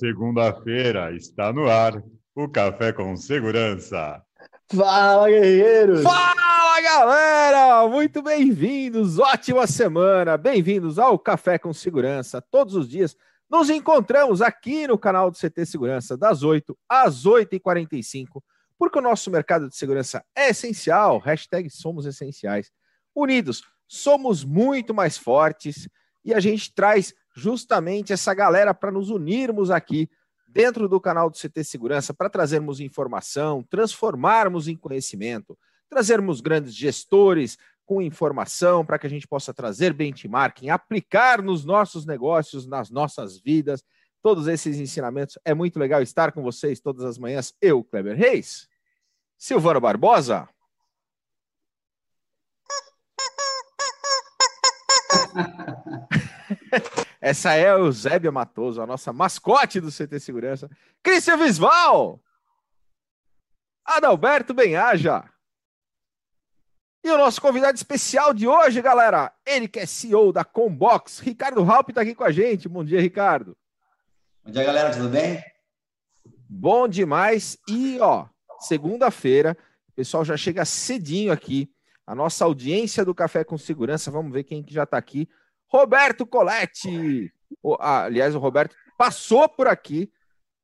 segunda-feira está no ar o Café com Segurança. Fala, guerreiros! Fala, galera! Muito bem-vindos, ótima semana! Bem-vindos ao Café com Segurança. Todos os dias nos encontramos aqui no canal do CT Segurança, das 8 às 8h45, porque o nosso mercado de segurança é essencial. Hashtag somos essenciais. Unidos, somos muito mais fortes e a gente traz justamente essa galera para nos unirmos aqui dentro do canal do CT Segurança para trazermos informação, transformarmos em conhecimento, trazermos grandes gestores com informação para que a gente possa trazer benchmarking, aplicar nos nossos negócios, nas nossas vidas. Todos esses ensinamentos. É muito legal estar com vocês todas as manhãs. Eu, Kleber Reis, Silvano Barbosa. Essa é a Eusébia Matoso, a nossa mascote do CT Segurança. Cristian Visval! Adalberto Benhaja. E o nosso convidado especial de hoje, galera, ele que é CEO da Combox, Ricardo Halp está aqui com a gente. Bom dia, Ricardo. Bom dia, galera, tudo bem? Bom demais. E, ó, segunda-feira, o pessoal já chega cedinho aqui. A nossa audiência do Café com Segurança, vamos ver quem que já está aqui. Roberto Coletti. Ah, aliás, o Roberto passou por aqui,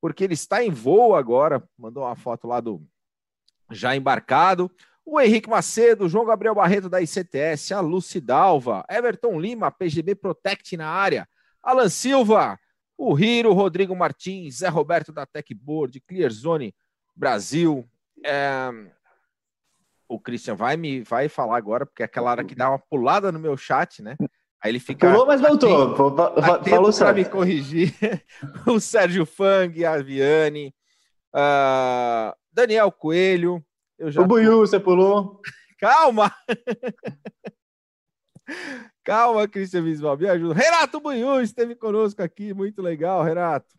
porque ele está em voo agora. Mandou uma foto lá do já embarcado. O Henrique Macedo, João Gabriel Barreto da ICTS, a Lucidalva, Everton Lima, PGB Protect na área, Alan Silva, o Riro, Rodrigo Martins, Zé Roberto da Techboard, Clearzone Brasil. É... O Christian vai me vai falar agora, porque é aquela hora que dá uma pulada no meu chat, né? Aí ele fica. Pulou, mas voltou. Atento, Falou para me corrigir. o Sérgio Fang, a Viane, uh, Daniel Coelho. Eu já... O Buiu, você pulou. Calma! Calma, Cristian Visual, me ajuda. Renato Buiu esteve conosco aqui, muito legal, Renato.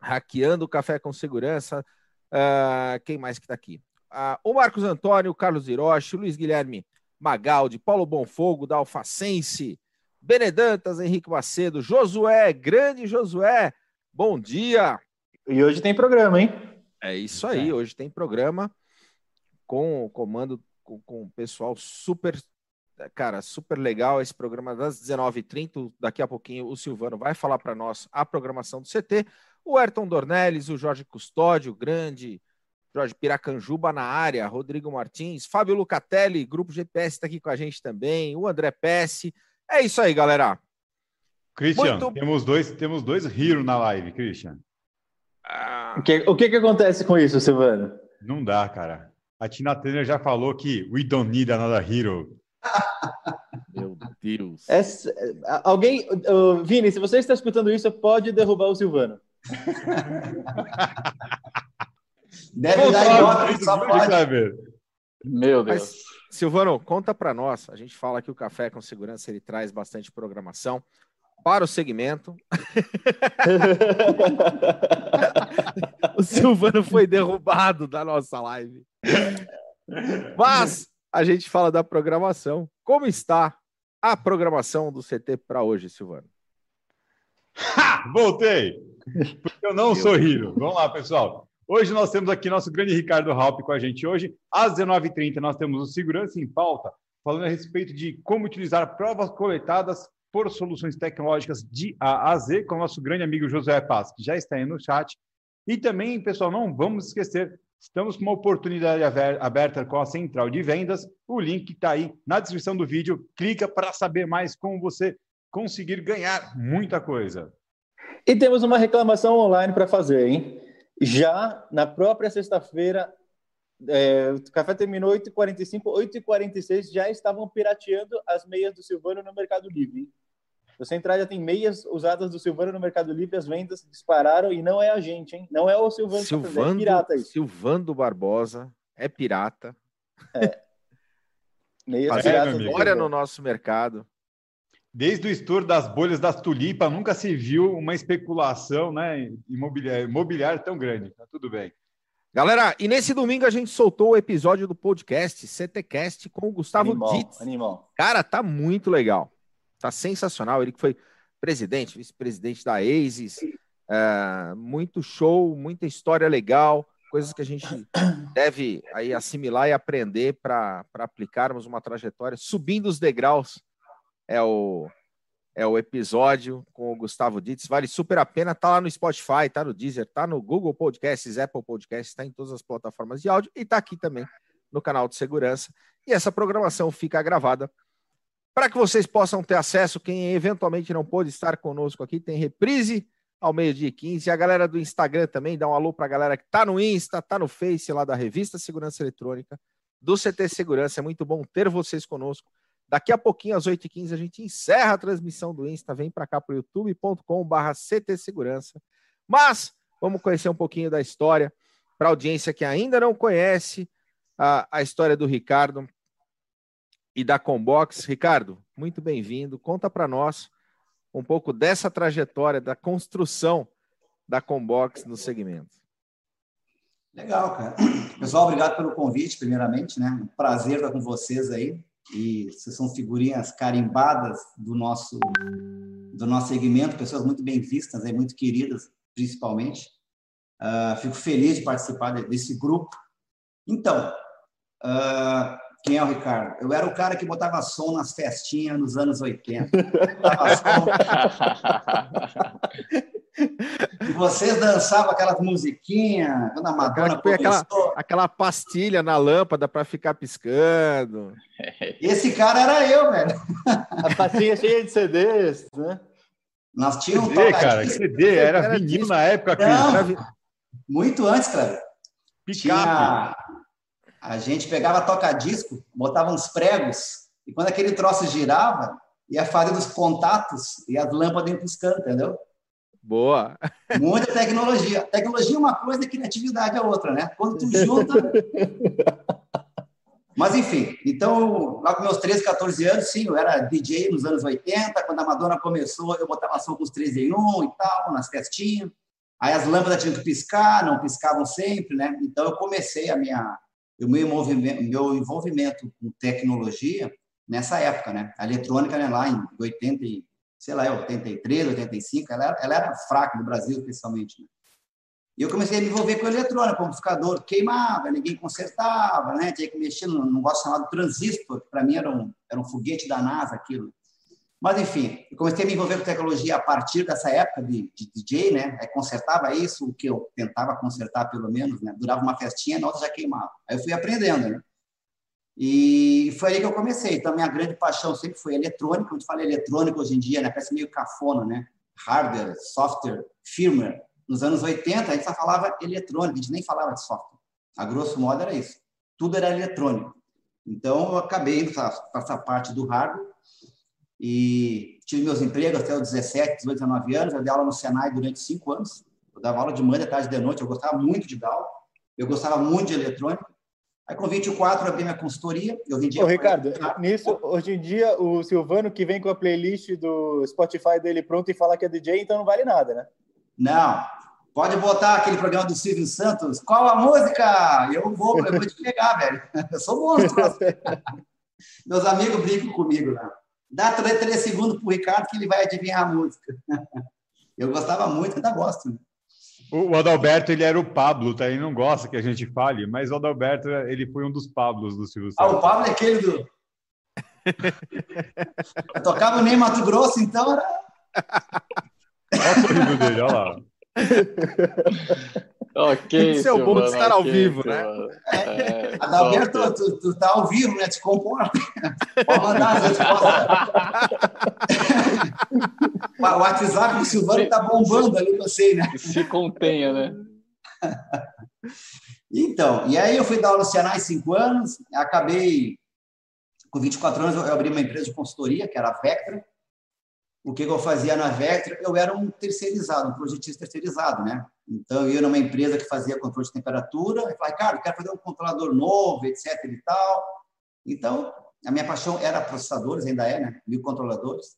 Hackeando o café com segurança. Uh, quem mais que está aqui? Uh, o Marcos Antônio, o Carlos Hiroshi, o Luiz Guilherme Magaldi, Paulo Bonfogo, da Alfacense, Benedantas, Henrique Macedo, Josué, grande Josué, bom dia. E hoje tem programa, hein? É isso aí, é. hoje tem programa com o comando, com, com o pessoal super, cara, super legal esse programa das 19h30. Daqui a pouquinho o Silvano vai falar para nós a programação do CT. O Ayrton Dornelles, o Jorge Custódio, grande Jorge Piracanjuba na área, Rodrigo Martins, Fábio Lucatelli, Grupo GPS está aqui com a gente também, o André Pesce. É isso aí, galera. Christian, Muito... temos dois, temos dois Hero na live, Christian. Ah... O, que, o que, que acontece com isso, Silvano? Não dá, cara. A Tina Turner já falou que we don't need another hero. Meu Deus. Essa, alguém, uh, Vini, se você está escutando isso, pode derrubar o Silvano. Deve dar pode. Meu Deus. Mas, Silvano, conta para nós. A gente fala que o café com segurança ele traz bastante programação para o segmento. o Silvano foi derrubado da nossa live. Mas a gente fala da programação. Como está a programação do CT para hoje, Silvano? Ha! Voltei! Porque eu não sou Hiro. Vamos lá, pessoal. Hoje nós temos aqui nosso grande Ricardo Halp com a gente hoje. Às 19h30 nós temos o Segurança em Pauta, falando a respeito de como utilizar provas coletadas por soluções tecnológicas de A a Z, com o nosso grande amigo José Paz, que já está aí no chat. E também, pessoal, não vamos esquecer, estamos com uma oportunidade aberta com a central de vendas. O link está aí na descrição do vídeo. Clica para saber mais como você conseguir ganhar muita coisa. E temos uma reclamação online para fazer, hein? Já na própria sexta-feira, é, o café terminou 8h45, 8h46 já estavam pirateando as meias do Silvano no Mercado Livre. Você entrar já tem meias usadas do Silvano no Mercado Livre, as vendas dispararam e não é a gente, hein? Não é o Silvano, Silvando, é pirata isso. Silvando Barbosa é pirata. É. Meias Fazendo piratas. História no nosso mercado. Desde o estouro das bolhas das tulipas, nunca se viu uma especulação né, imobiliária, imobiliária tão grande. Tá tudo bem. Galera, e nesse domingo a gente soltou o episódio do podcast CTcast com o Gustavo animal, Ditz. Animal. Cara, tá muito legal. Tá sensacional. Ele que foi presidente, vice-presidente da ASIS, É, muito show, muita história legal, coisas que a gente deve aí assimilar e aprender para aplicarmos uma trajetória subindo os degraus. É o, é o episódio com o Gustavo Ditz. Vale super a pena. Tá lá no Spotify, tá no Deezer, tá no Google Podcasts, Apple Podcasts, tá em todas as plataformas de áudio e tá aqui também no canal de segurança. E essa programação fica gravada para que vocês possam ter acesso. Quem eventualmente não pôde estar conosco aqui, tem reprise ao meio-dia e 15. E a galera do Instagram também, dá um alô para a galera que está no Insta, está no Face lá da Revista Segurança Eletrônica, do CT Segurança. É muito bom ter vocês conosco. Daqui a pouquinho, às 8h15, a gente encerra a transmissão do Insta. Vem para cá para o youtube.com.br CT Segurança. Mas vamos conhecer um pouquinho da história para a audiência que ainda não conhece a, a história do Ricardo e da Combox. Ricardo, muito bem-vindo. Conta para nós um pouco dessa trajetória, da construção da Combox no segmento. Legal, cara. Pessoal, obrigado pelo convite, primeiramente, né? Um prazer estar com vocês aí. E vocês são figurinhas carimbadas do nosso do nosso segmento, pessoas muito bem vistas, e muito queridas, principalmente. Uh, fico feliz de participar desse grupo. Então, uh, quem é o Ricardo? Eu era o cara que botava som nas festinhas nos anos 80. e vocês dançavam aquelas musiquinhas, quando a Madonna aquela, aquela pastilha na lâmpada para ficar piscando. Esse cara era eu, velho. A pastilha cheia de CDs, né? Nós tínhamos CD, um cara, CD, era, era vinil na época. Não, muito antes, cara. Picape. Tinha a gente pegava toca-disco, botava uns pregos, e quando aquele troço girava, ia fazer dos contatos e as lâmpadas iam piscando, entendeu? Boa! Muita tecnologia. Tecnologia é uma coisa e criatividade é outra, né? Quando tu junta. Mas, enfim, então, lá com meus 13, 14 anos, sim, eu era DJ nos anos 80. Quando a Madonna começou, eu botava som com os 3 em 1 e tal, nas festinhas. Aí as lâmpadas tinham que piscar, não piscavam sempre, né? Então, eu comecei a minha, o meu envolvimento, meu envolvimento com tecnologia nessa época, né? A eletrônica, né, lá em 80, sei lá, 83, 85, ela, ela era fraca no Brasil, especialmente. Né? E eu comecei a me envolver com eletrônica, com amplificador queimava, ninguém consertava, né? Tinha que mexer num negócio chamado transistor, que para mim era um, era um foguete da NASA, aquilo. Mas, enfim, eu comecei a me envolver com tecnologia a partir dessa época de, de DJ, né? Aí consertava isso, o que eu tentava consertar, pelo menos, né? Durava uma festinha, nós já queimava. Aí eu fui aprendendo, né? E foi aí que eu comecei. Então, minha grande paixão sempre foi eletrônica. Quando fala eletrônica hoje em dia, né? Parece meio cafona, né? Hardware, software, firmware. Nos anos 80, a gente só falava eletrônica, a gente nem falava de software. A grosso modo era isso. Tudo era eletrônico. Então, eu acabei indo para essa parte do hardware e tive meus empregos até os 17, 18, 19 anos. Eu dei aula no Senai durante cinco anos. Eu dava aula de manhã, de tarde, de noite. Eu gostava muito de dar aula. Eu gostava muito de eletrônica. Aí, com 24, eu abri minha consultoria. Eu vendia. Ô, Ricardo, nisso, hoje em dia, o Silvano que vem com a playlist do Spotify dele pronto e fala que é DJ, então não vale nada, né? Não. Pode botar aquele programa do Silvio Santos. Qual a música? Eu vou, eu vou te pegar, velho. Eu sou monstro. Meus amigos brincam comigo lá. Né? Dá três segundos para o Ricardo que ele vai adivinhar a música. Eu gostava muito, ainda gosto. Né? O Adalberto, ele era o Pablo, tá? Ele não gosta que a gente fale, mas o Adalberto, ele foi um dos Pablos do Silvio Santos. Ah, o Pablo é aquele do... Eu tocava nem Mato Grosso, então era... Olha o sorriso dele, olha lá. Ok. Isso é o bom de estar ao vivo, né? É, Adalberto, tu, tu tá ao vivo, né? Te comporta. Pode mandar as respostas. o WhatsApp do Silvano tá bombando ali, eu sei, né? Se contenha, né? Então, e aí eu fui dar aula no Senai cinco anos, acabei, com 24 anos, eu abri uma empresa de consultoria, que era a Vectra, o que eu fazia na Vectra, eu era um terceirizado, um projetista terceirizado, né? Então, eu ia numa empresa que fazia controle de temperatura, e falei, cara, quero fazer um controlador novo, etc e tal. Então, a minha paixão era processadores, ainda é, né? Mil controladores.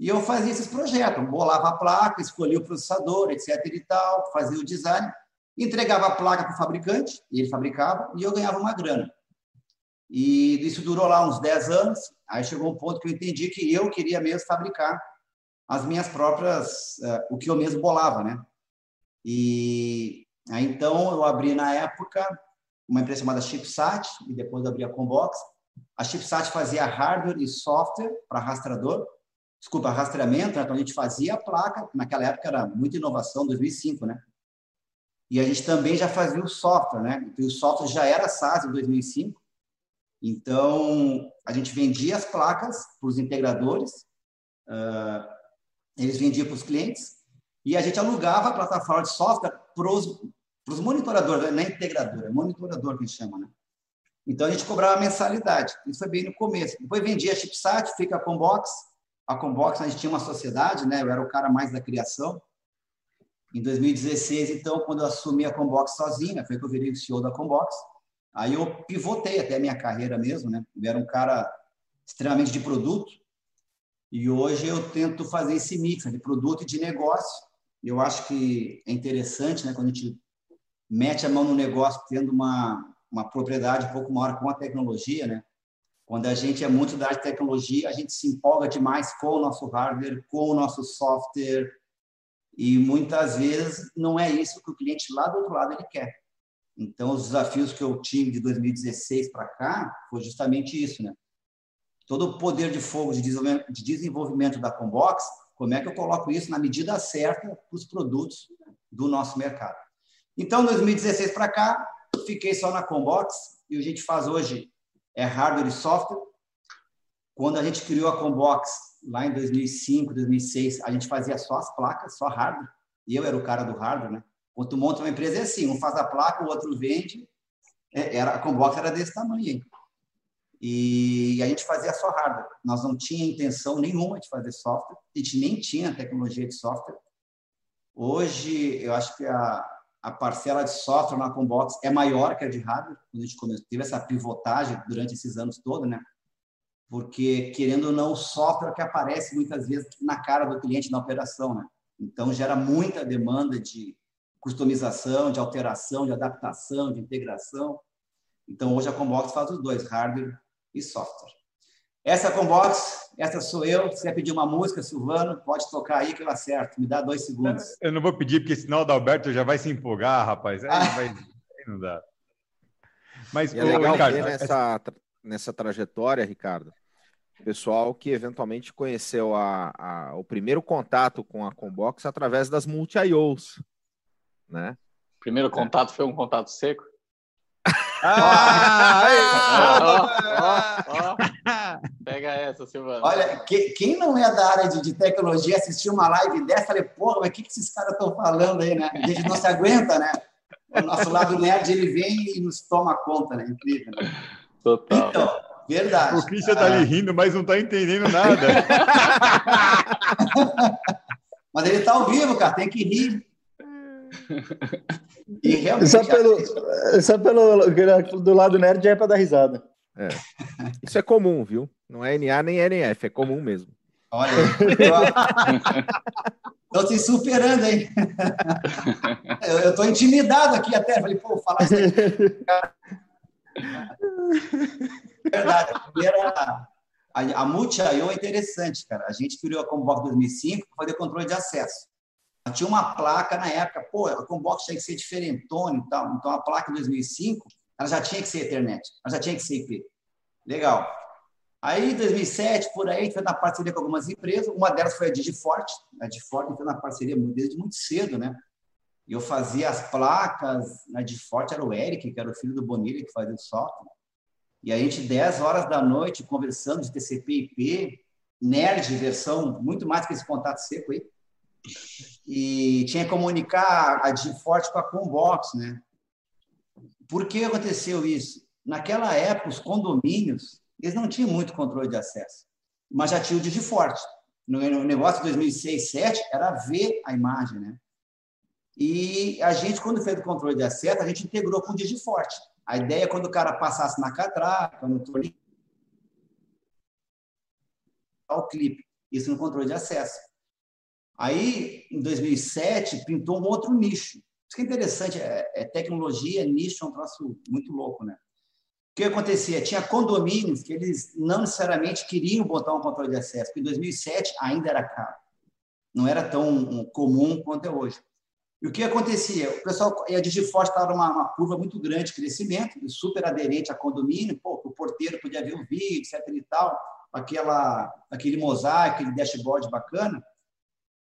E eu fazia esses projetos, bolava a placa, escolhia o processador, etc e tal, fazia o design, entregava a placa para o fabricante, e ele fabricava, e eu ganhava uma grana. E isso durou lá uns 10 anos. Aí chegou um ponto que eu entendi que eu queria mesmo fabricar as minhas próprias, uh, o que eu mesmo bolava, né? E aí, então eu abri na época uma empresa chamada Chipsat e depois abri a Combox. A Chipsat fazia hardware e software para rastreador, desculpa, rastreamento, né? então a gente fazia a placa, naquela época era muita inovação, 2005, né? E a gente também já fazia o software, né? E o software já era SaaS em 2005. Então, a gente vendia as placas para os integradores, uh, eles vendiam para os clientes, e a gente alugava a plataforma de software para os monitoradores, não é integrador, é monitorador que a gente chama, né? Então, a gente cobrava mensalidade. Isso foi bem no começo. Depois vendia a Chipsat, fica a Combox. A Combox, a gente tinha uma sociedade, né? Eu era o cara mais da criação. Em 2016, então, quando eu assumi a Combox sozinha, foi que eu virei o CEO da Combox. Aí eu pivotei até a minha carreira mesmo, né? Eu era um cara extremamente de produto. E hoje eu tento fazer esse mix de produto e de negócio. Eu acho que é interessante, né? Quando a gente mete a mão no negócio tendo uma, uma propriedade um pouco maior com a tecnologia, né? Quando a gente é muito da tecnologia, a gente se empolga demais com o nosso hardware, com o nosso software, e muitas vezes não é isso que o cliente lá do outro lado ele quer. Então, os desafios que eu tive de 2016 para cá foi justamente isso, né? Todo o poder de fogo de desenvolvimento da Combox, como é que eu coloco isso na medida certa para os produtos do nosso mercado. Então, 2016 para cá, fiquei só na Combox e o que a gente faz hoje é hardware e software. Quando a gente criou a Combox lá em 2005, 2006, a gente fazia só as placas, só hardware. E eu era o cara do hardware, né? Quando tu monta uma empresa é assim, um faz a placa, o outro vende. É, era, a Combox era desse tamanho. Hein? E a gente fazia só hardware. Nós não tinha intenção nenhuma de fazer software. A gente nem tinha tecnologia de software. Hoje, eu acho que a, a parcela de software na Combox é maior que a de hardware, quando a gente começou, teve essa pivotagem durante esses anos todos, né? Porque, querendo ou não, o software que aparece muitas vezes na cara do cliente na operação, né? Então, gera muita demanda de customização, de alteração, de adaptação, de integração. Então, hoje a Combox faz os dois, hardware e software. Essa é a Combox, essa sou eu. Se quer pedir uma música, Silvano, pode tocar aí que eu acerto. Me dá dois segundos. Eu não vou pedir, porque senão o Adalberto já vai se empolgar, rapaz. Aí, ah. vai... aí não dá. Mas, é legal Ricardo, ver nessa, nessa trajetória, Ricardo, pessoal que eventualmente conheceu a, a, o primeiro contato com a Combox através das multi-IOs, né? Primeiro contato é. foi um contato seco? Ah, Pega essa, Silvano. Olha, que, quem não é da área de, de tecnologia assistiu uma live dessa, falei, porra, mas o que, que esses caras estão falando aí, né? A gente não se aguenta, né? O nosso lado nerd, ele vem e nos toma conta, né? Incrível, né? Total. Então, verdade. O Christian tá ali rindo, mas não tá entendendo nada. mas ele tá ao vivo, cara, tem que rir. E realmente. Só pelo, só pelo do lado nerd já é para dar risada. É. Isso é comum, viu? Não é NA nem NF, é comum mesmo. Olha, estou te superando aí. Eu estou intimidado aqui até. Falei, pô, falar isso aí. Verdade, a primeira. A, a Multi.io é interessante, cara. A gente criou a Combox 2005 para fazer controle de acesso. Tinha uma placa na época, pô, a Combox tinha que ser diferentona e tal. Então, a placa de 2005, ela já tinha que ser Ethernet, ela já tinha que ser IP. Legal. Aí, em 2007, por aí, a gente fez na parceria com algumas empresas. Uma delas foi a Digiforte. A Digiforte entrou na parceria desde muito cedo, né? E eu fazia as placas. Na Digiforte era o Eric, que era o filho do Bonilha, que fazia o software. E a gente, 10 horas da noite, conversando de TCP IP, nerd, versão muito mais que esse contato seco aí e tinha que comunicar a de forte com a Combox, né? Por que aconteceu isso? Naquela época, os condomínios, eles não tinham muito controle de acesso, mas já tinha o Digiforte. No negócio de 2006, 2007, era ver a imagem, né? E a gente, quando fez o controle de acesso, a gente integrou com o Digiforte. A ideia é quando o cara passasse na catraca, no torneio, o clipe, isso no controle de acesso. Aí, em 2007, pintou um outro nicho. Isso que é interessante, é, é tecnologia, nicho é um troço muito louco, né? O que acontecia? Tinha condomínios que eles não necessariamente queriam botar um controle de acesso, porque em 2007 ainda era caro. não era tão comum quanto é hoje. E o que acontecia? O pessoal, a Digiforte estava numa uma curva muito grande de crescimento, super aderente a condomínio, pô, o porteiro podia ver o vídeo, etc. e tal, aquela, aquele mosaico, aquele dashboard bacana.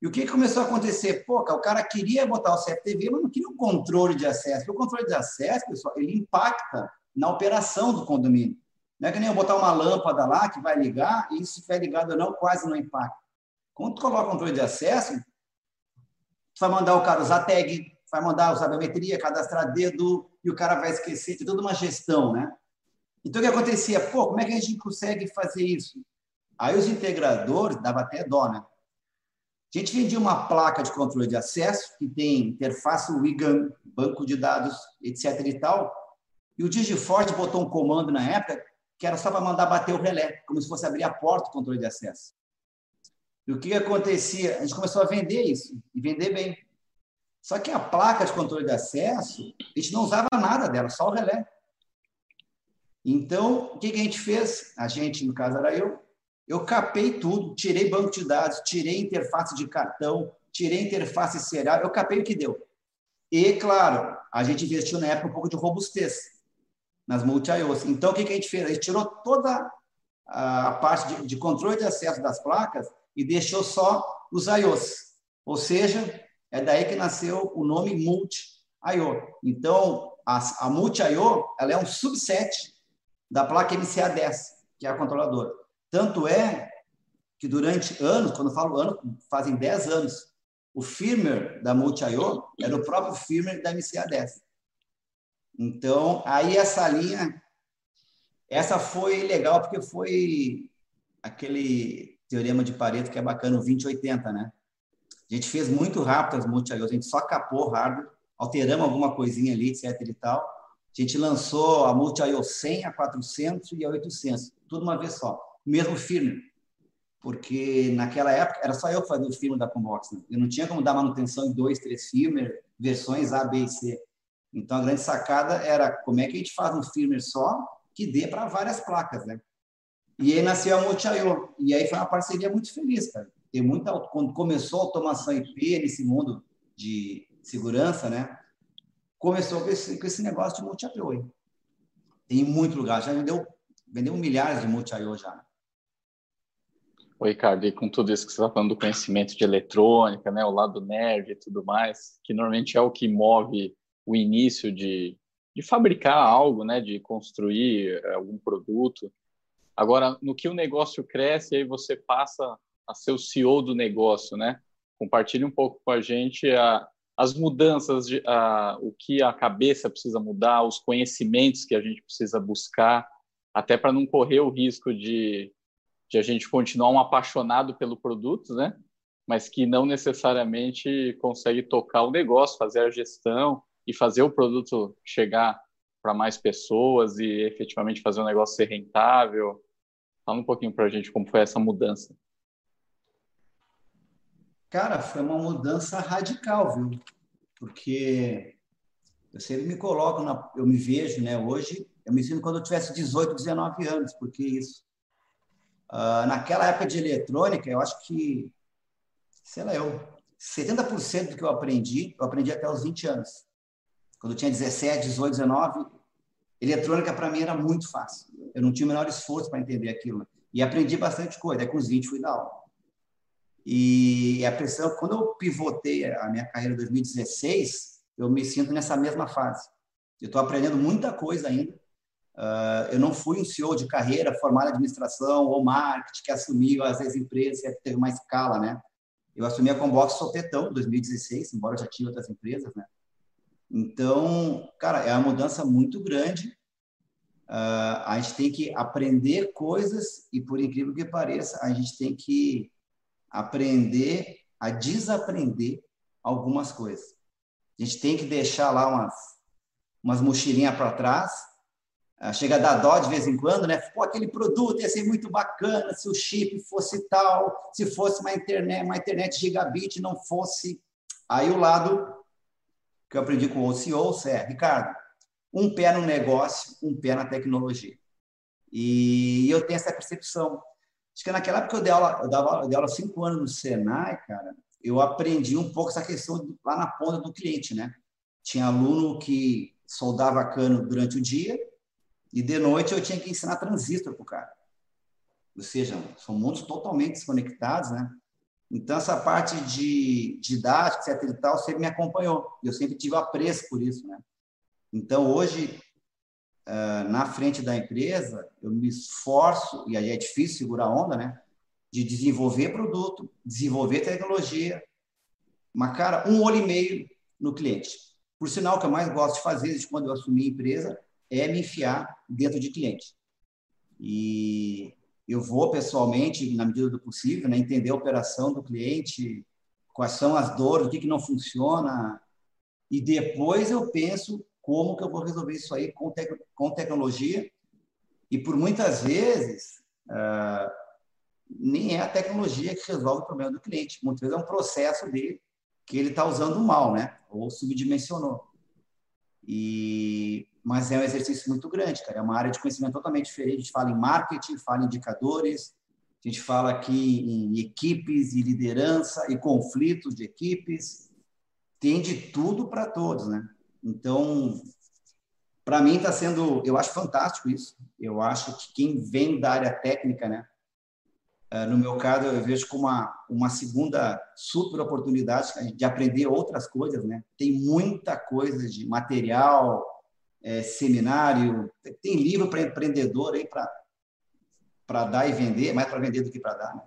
E o que começou a acontecer? Pô, o cara queria botar o CFTV, mas não queria um controle de acesso. Porque o controle de acesso, pessoal, ele impacta na operação do condomínio. Não é que nem eu botar uma lâmpada lá que vai ligar, e se estiver ligado ou não, quase não impacta. Quando tu coloca o controle de acesso, tu vai mandar o cara usar tag, vai mandar usar biometria, cadastrar dedo, e o cara vai esquecer, tem toda uma gestão, né? Então, o que acontecia? Pô, como é que a gente consegue fazer isso? Aí os integradores, dava até dó, né? A gente vendia uma placa de controle de acesso, que tem interface WIGAN, banco de dados, etc. e tal, e o Digiforte botou um comando na época que era só para mandar bater o relé, como se fosse abrir a porta do controle de acesso. E o que acontecia? A gente começou a vender isso, e vender bem. Só que a placa de controle de acesso, a gente não usava nada dela, só o relé. Então, o que a gente fez? A gente, no caso era eu, eu capei tudo, tirei banco de dados, tirei interface de cartão, tirei interface serial, eu capei o que deu. E, claro, a gente investiu na época um pouco de robustez nas multi-IOs. Então, o que a gente fez? A gente tirou toda a parte de, de controle de acesso das placas e deixou só os IOs. Ou seja, é daí que nasceu o nome Multi-IO. Então, a, a Multi-IO ela é um subset da placa MCA10, que é a controladora. Tanto é que durante anos, quando eu falo anos, fazem 10 anos, o firmware da Multi-IO era o próprio firmware da MCA10. Então, aí essa linha, essa foi legal porque foi aquele teorema de Pareto que é bacana, o 2080, né? A gente fez muito rápido as multi a gente só capou hardware, alteramos alguma coisinha ali, etc e tal. A gente lançou a multi-IO 100, a 400 e a 800, tudo uma vez só. Mesmo firmware, porque naquela época era só eu que fazia o firmware da Combox. Né? Eu não tinha como dar manutenção em dois, três firmware, versões A, B e C. Então a grande sacada era como é que a gente faz um firmware só que dê para várias placas, né? E aí nasceu a Multi.io. E aí foi uma parceria muito feliz, cara. Tem muita, quando começou a automação IP nesse mundo de segurança, né? Começou com esse, com esse negócio de Multi.io. Tem muito lugar. Já vendeu, vendeu milhares de Multi.io já. Oi, Ricardo, e com tudo isso que você está falando do conhecimento de eletrônica, né, o lado nerd e tudo mais, que normalmente é o que move o início de, de fabricar algo, né, de construir algum produto. Agora, no que o negócio cresce, aí você passa a ser o CEO do negócio, né? Compartilhe um pouco com a gente a, as mudanças, de, a, o que a cabeça precisa mudar, os conhecimentos que a gente precisa buscar, até para não correr o risco de, de a gente continuar um apaixonado pelo produto, né? Mas que não necessariamente consegue tocar o negócio, fazer a gestão e fazer o produto chegar para mais pessoas e efetivamente fazer o negócio ser rentável. Fala um pouquinho para a gente como foi essa mudança. Cara, foi uma mudança radical, viu? Porque eu sempre me coloco, na, eu me vejo, né? Hoje, eu me sinto quando eu tivesse 18, 19 anos, porque isso. Uh, naquela época de eletrônica, eu acho que, sei lá, eu, 70% do que eu aprendi, eu aprendi até os 20 anos. Quando eu tinha 17, 18, 19, eletrônica para mim era muito fácil. Eu não tinha o menor esforço para entender aquilo. E aprendi bastante coisa. Aí com os 20 fui dar aula. E a pressão, quando eu pivotei a minha carreira em 2016, eu me sinto nessa mesma fase. Eu estou aprendendo muita coisa ainda. Uh, eu não fui um CEO de carreira formado em administração ou marketing que assumiu as empresas e teve uma escala, né? Eu assumi a Combox sopetão em 2016, embora eu já tinha outras empresas, né? Então, cara, é uma mudança muito grande. Uh, a gente tem que aprender coisas e, por incrível que pareça, a gente tem que aprender a desaprender algumas coisas. A gente tem que deixar lá umas, umas mochilinhas para trás. Uh, chega a dar dó de vez em quando, né? Pô, aquele produto ia ser muito bacana se o chip fosse tal, se fosse uma internet, uma internet gigabit, não fosse. Aí o lado que eu aprendi com o CEO é, Ricardo, um pé no negócio, um pé na tecnologia. E eu tenho essa percepção. Acho que naquela época eu dei aula, eu dava, eu dei aula cinco anos no Senai, cara. eu aprendi um pouco essa questão lá na ponta do cliente, né? Tinha aluno que soldava cano durante o dia e de noite eu tinha que ensinar transistor para o cara. Ou seja, são mundos totalmente desconectados, né? Então, essa parte de didática, etc. e tal, sempre me acompanhou. E eu sempre tive apreço por isso, né? Então, hoje, na frente da empresa, eu me esforço, e aí é difícil segurar a onda, né? De desenvolver produto, desenvolver tecnologia, mas, cara, um olho e meio no cliente. Por sinal, o que eu mais gosto de fazer desde quando eu assumi a empresa é me enfiar dentro de cliente. E eu vou pessoalmente, na medida do possível, né, entender a operação do cliente, quais são as dores, o que, que não funciona, e depois eu penso como que eu vou resolver isso aí com, com tecnologia. E por muitas vezes, uh, nem é a tecnologia que resolve o problema do cliente. Muitas vezes é um processo dele que ele está usando mal, né? Ou subdimensionou. E mas é um exercício muito grande, cara. É uma área de conhecimento totalmente diferente. A gente fala em marketing, fala em indicadores, a gente fala aqui em equipes e liderança e conflitos de equipes. Tem de tudo para todos, né? Então, para mim está sendo, eu acho fantástico isso. Eu acho que quem vem da área técnica, né? Eh, no meu caso, eu vejo como uma, uma segunda super oportunidade de aprender outras coisas, né? Tem muita coisa de material, é, seminário, tem livro para empreendedor aí para dar e vender, mais para vender do que para dar, né?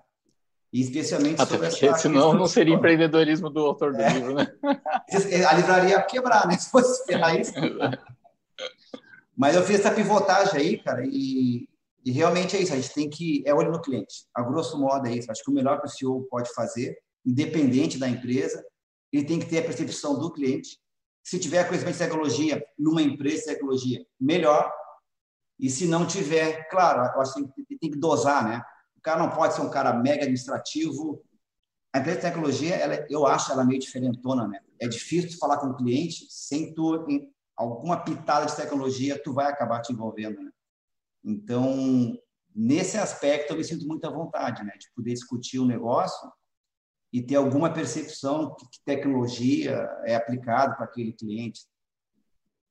E especialmente Até sobre essa senão não seria empreendedorismo do autor do é. livro, né? A livraria ia quebrar, né? Se fosse esperar isso. Mas eu fiz essa pivotagem aí, cara, e, e realmente é isso. A gente tem que. É olho no cliente. A grosso modo é isso. Acho que o melhor que o CEO pode fazer, independente da empresa, ele tem que ter a percepção do cliente. Se tiver conhecimento de tecnologia numa empresa de tecnologia, melhor. E se não tiver, claro, eu acho que tem, tem que dosar, né? O cara não pode ser um cara mega administrativo. A empresa de tecnologia, ela, eu acho ela meio diferentona, né? É difícil falar com o cliente sem tu em alguma pitada de tecnologia, tu vai acabar te envolvendo, né? Então, nesse aspecto, eu me sinto muito à vontade, né? De poder discutir o negócio e ter alguma percepção que, que tecnologia é aplicado para aquele cliente.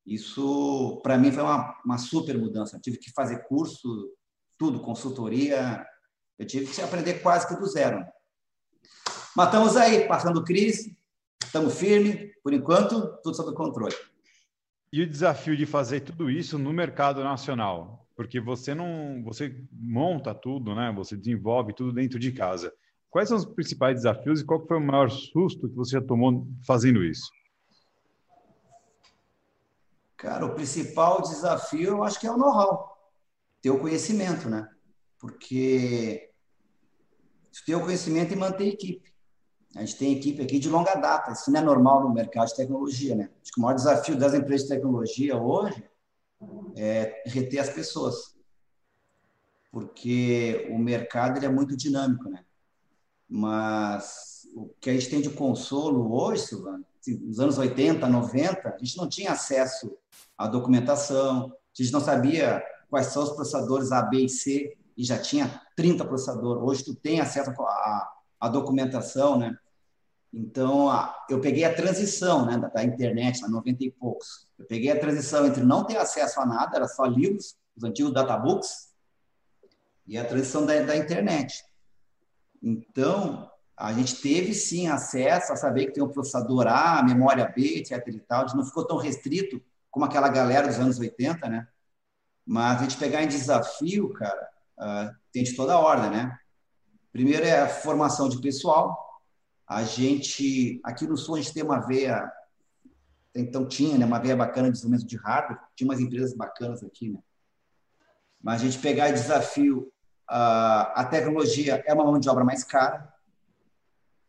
Isso, para mim, foi uma, uma super mudança. Eu tive que fazer curso, tudo, consultoria, eu tive que aprender quase que do zero. Mas estamos aí, passando crise, estamos firmes, por enquanto, tudo sob controle. E o desafio de fazer tudo isso no mercado nacional? Porque você não, você monta tudo, né? Você desenvolve tudo dentro de casa. Quais são os principais desafios e qual foi o maior susto que você já tomou fazendo isso? Cara, o principal desafio eu acho que é o know-how, ter o conhecimento, né? Porque ter o conhecimento e manter a equipe. A gente tem equipe aqui de longa data, isso não é normal no mercado de tecnologia, né? Acho que o maior desafio das empresas de tecnologia hoje é reter as pessoas, porque o mercado ele é muito dinâmico, né? Mas o que a gente tem de consolo hoje, Silvano, assim, nos anos 80, 90, a gente não tinha acesso à documentação, a gente não sabia quais são os processadores A, B e C, e já tinha 30 processadores. Hoje tu tem acesso à, documentação, né? Então, a, eu peguei a transição né, da, da internet, na 90 e poucos. Eu peguei a transição entre não ter acesso a nada, era só livros, os antigos databooks, e a transição da, da internet. Então, a gente teve sim acesso a saber que tem um processador A, memória B, etc. e tal. A gente não ficou tão restrito como aquela galera dos anos 80, né? Mas a gente pegar em desafio, cara, uh, tem de toda a ordem, né? Primeiro é a formação de pessoal. A gente, aqui no Sul, a gente tem uma veia, então tinha, né, uma veia bacana de desenvolvimento de hardware, tinha umas empresas bacanas aqui, né? Mas a gente pegar desafio, uh, a tecnologia é uma mão de obra mais cara,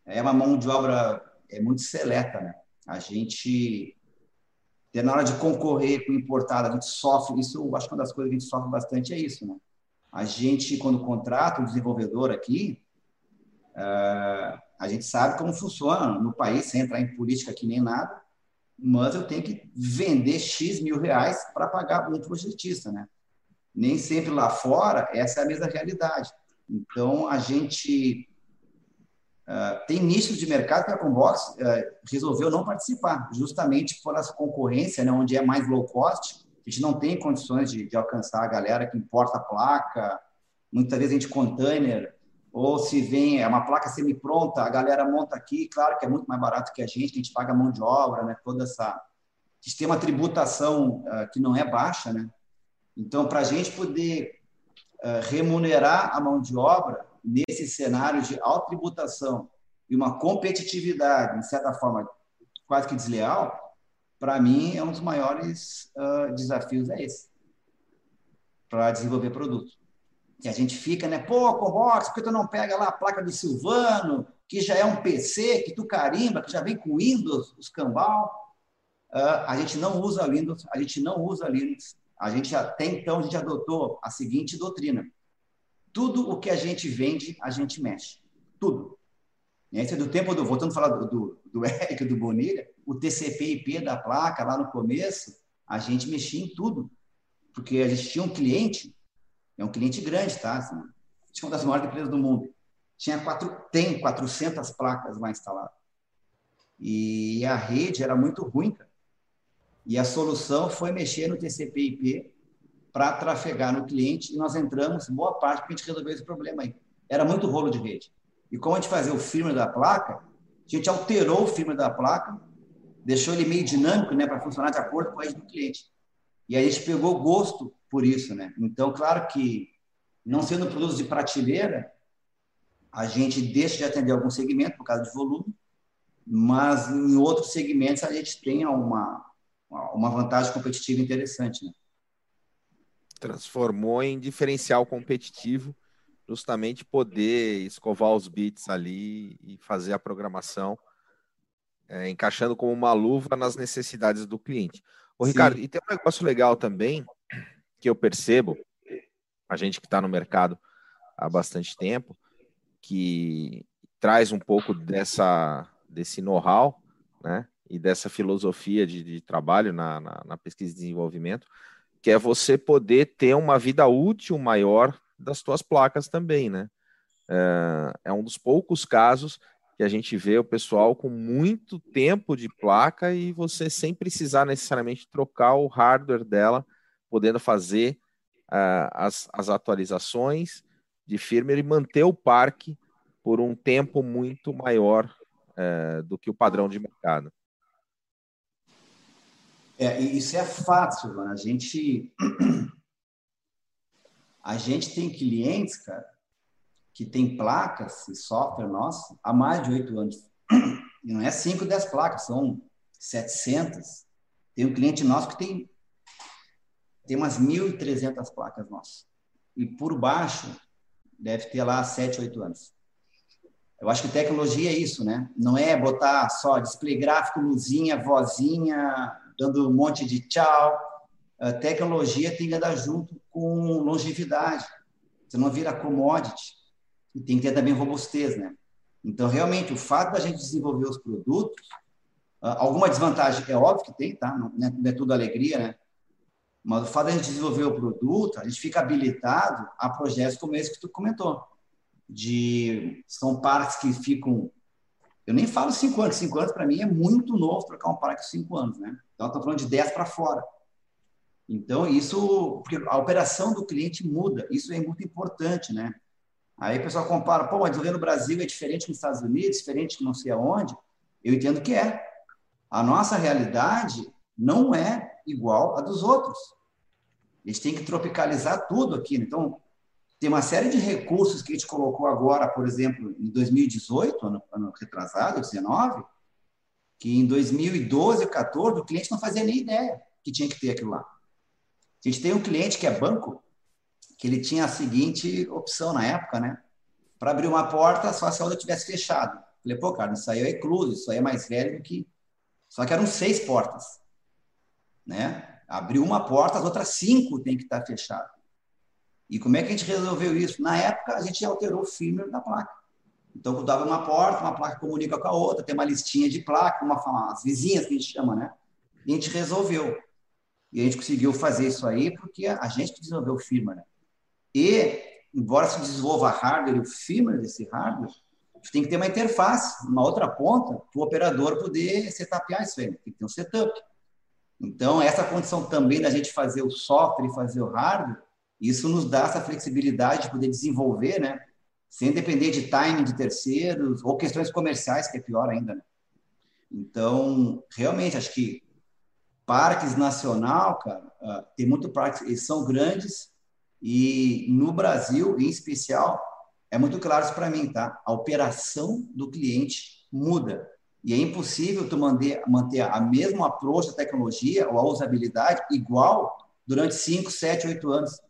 é uma mão de obra é muito seleta, né? A gente na hora de concorrer com importado, a gente sofre, isso eu acho que uma das coisas que a gente sofre bastante é isso, né? A gente, quando contrata um desenvolvedor aqui, uh, a gente sabe como funciona no país, sem entrar em política aqui nem nada, mas eu tenho que vender X mil reais para pagar um projetista, né? Nem sempre lá fora essa é a mesma realidade. Então, a gente Uh, tem nichos de mercado que a Combox uh, resolveu não participar, justamente por essa concorrência, né, onde é mais low cost, a gente não tem condições de, de alcançar a galera que importa a placa, muitas vezes a gente container, ou se vem é uma placa semi-pronta, a galera monta aqui, claro que é muito mais barato que a gente, a gente paga mão de obra, né, toda essa... A gente tem uma tributação uh, que não é baixa, né? Então, para a gente poder remunerar a mão de obra, nesse cenário de alta tributação e uma competitividade, de certa forma, quase que desleal, para mim é um dos maiores uh, desafios é esse para desenvolver produto. E a gente fica, né? Pô, Combox, por que tu não pega lá a placa do Silvano, que já é um PC, que tu carimba, que já vem com Windows, os cambal. Uh, a gente não usa Windows, a gente não usa Linux. A gente até então a gente adotou a seguinte doutrina: tudo o que a gente vende, a gente mexe. Tudo. Esse é do tempo do, voltando a falar do, do, do do Bonilha, o TCP/IP da placa lá no começo, a gente mexia em tudo, porque a gente tinha um cliente, é um cliente grande, tá? Assim, tinha uma das maiores empresas do mundo. Tinha quatro, tem 400 placas lá instaladas. E a rede era muito ruim, cara. E a solução foi mexer no TCP/IP para trafegar no cliente e nós entramos, boa parte, para a gente resolver esse problema aí. Era muito rolo de rede. E como a gente fazia o firmware da placa, a gente alterou o firmware da placa, deixou ele meio dinâmico né, para funcionar de acordo com a rede do cliente. E aí a gente pegou gosto por isso. Né? Então, claro que, não sendo produtos de prateleira, a gente deixa de atender algum segmento por causa de volume, mas em outros segmentos a gente tem uma, uma vantagem competitiva interessante. Né? transformou em diferencial competitivo, justamente poder escovar os bits ali e fazer a programação é, encaixando como uma luva nas necessidades do cliente. Ô, Ricardo, e tem um negócio legal também que eu percebo, a gente que está no mercado há bastante tempo, que traz um pouco dessa desse know-how, né, e dessa filosofia de, de trabalho na, na, na pesquisa e desenvolvimento, que é você poder ter uma vida útil maior das suas placas também, né? É, é um dos poucos casos que a gente vê o pessoal com muito tempo de placa e você sem precisar necessariamente trocar o hardware dela, podendo fazer uh, as, as atualizações de firmware e manter o parque por um tempo muito maior uh, do que o padrão de mercado. É, isso é fácil, mano. A gente, a gente tem clientes, cara, que tem placas e software nosso há mais de oito anos. E não é 5, 10 placas, são 700. Tem um cliente nosso que tem, tem umas 1.300 placas nossas. E por baixo, deve ter lá 7, 8 anos. Eu acho que tecnologia é isso, né? Não é botar só display gráfico, luzinha, vozinha, dando um monte de tchau. A tecnologia tem que andar junto com longevidade. Você não vira commodity. E tem que ter também robustez, né? Então, realmente, o fato da gente desenvolver os produtos, alguma desvantagem é óbvio que tem, tá? Não é, não é tudo alegria, né? Mas o fato da gente desenvolver o produto, a gente fica habilitado a projetos como esse que tu comentou. De, são parques que ficam eu nem falo cinco anos. Cinco anos, para mim, é muito novo trocar um parque cinco anos, né? Então, estou falando de dez para fora. Então, isso... Porque a operação do cliente muda. Isso é muito importante, né? Aí o pessoal compara, pô, mas desenvolver no Brasil é diferente nos Estados Unidos, diferente que não sei aonde. Eu entendo que é. A nossa realidade não é igual à dos outros. A gente tem que tropicalizar tudo aqui. Né? Então, tem uma série de recursos que a gente colocou agora, por exemplo, em 2018, ano, ano retrasado, 19, que em 2012 14 o cliente não fazia nem ideia que tinha que ter aquilo lá. A gente tem um cliente que é banco, que ele tinha a seguinte opção na época, né? Para abrir uma porta, só se a outra tivesse fechado. Falei, pô, cara, isso aí é ecluso, isso aí é mais velho do que. Só que eram seis portas. Né? Abriu uma porta, as outras cinco tem que estar fechadas. E como é que a gente resolveu isso? Na época, a gente alterou o firmware da placa. Então, quando dava uma porta, uma placa comunica com a outra, tem uma listinha de placa, uma, as vizinhas que a gente chama, né? E a gente resolveu. E a gente conseguiu fazer isso aí porque a gente desenvolveu o firmware. Né? E, embora se desenvolva hardware o firmware desse hardware, tem que ter uma interface, uma outra ponta, para o operador poder setapear isso aí. Tem que ter um setup. Então, essa condição também da gente fazer o software e fazer o hardware, isso nos dá essa flexibilidade de poder desenvolver, né? Sem depender de timing de terceiros ou questões comerciais, que é pior ainda, né? Então, realmente, acho que parques nacional, cara, uh, tem muito parques, eles são grandes e no Brasil, em especial, é muito claro isso para mim, tá? A operação do cliente muda. E é impossível tu manter, manter a mesma approach da tecnologia ou a usabilidade igual durante 5, 7, 8 anos.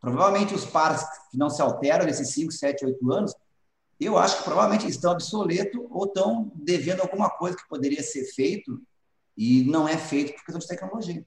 Provavelmente os pares que não se alteram nesses 5, 7, 8 anos, eu acho que provavelmente estão obsoletos ou estão devendo alguma coisa que poderia ser feito e não é feito por questão de tecnologia.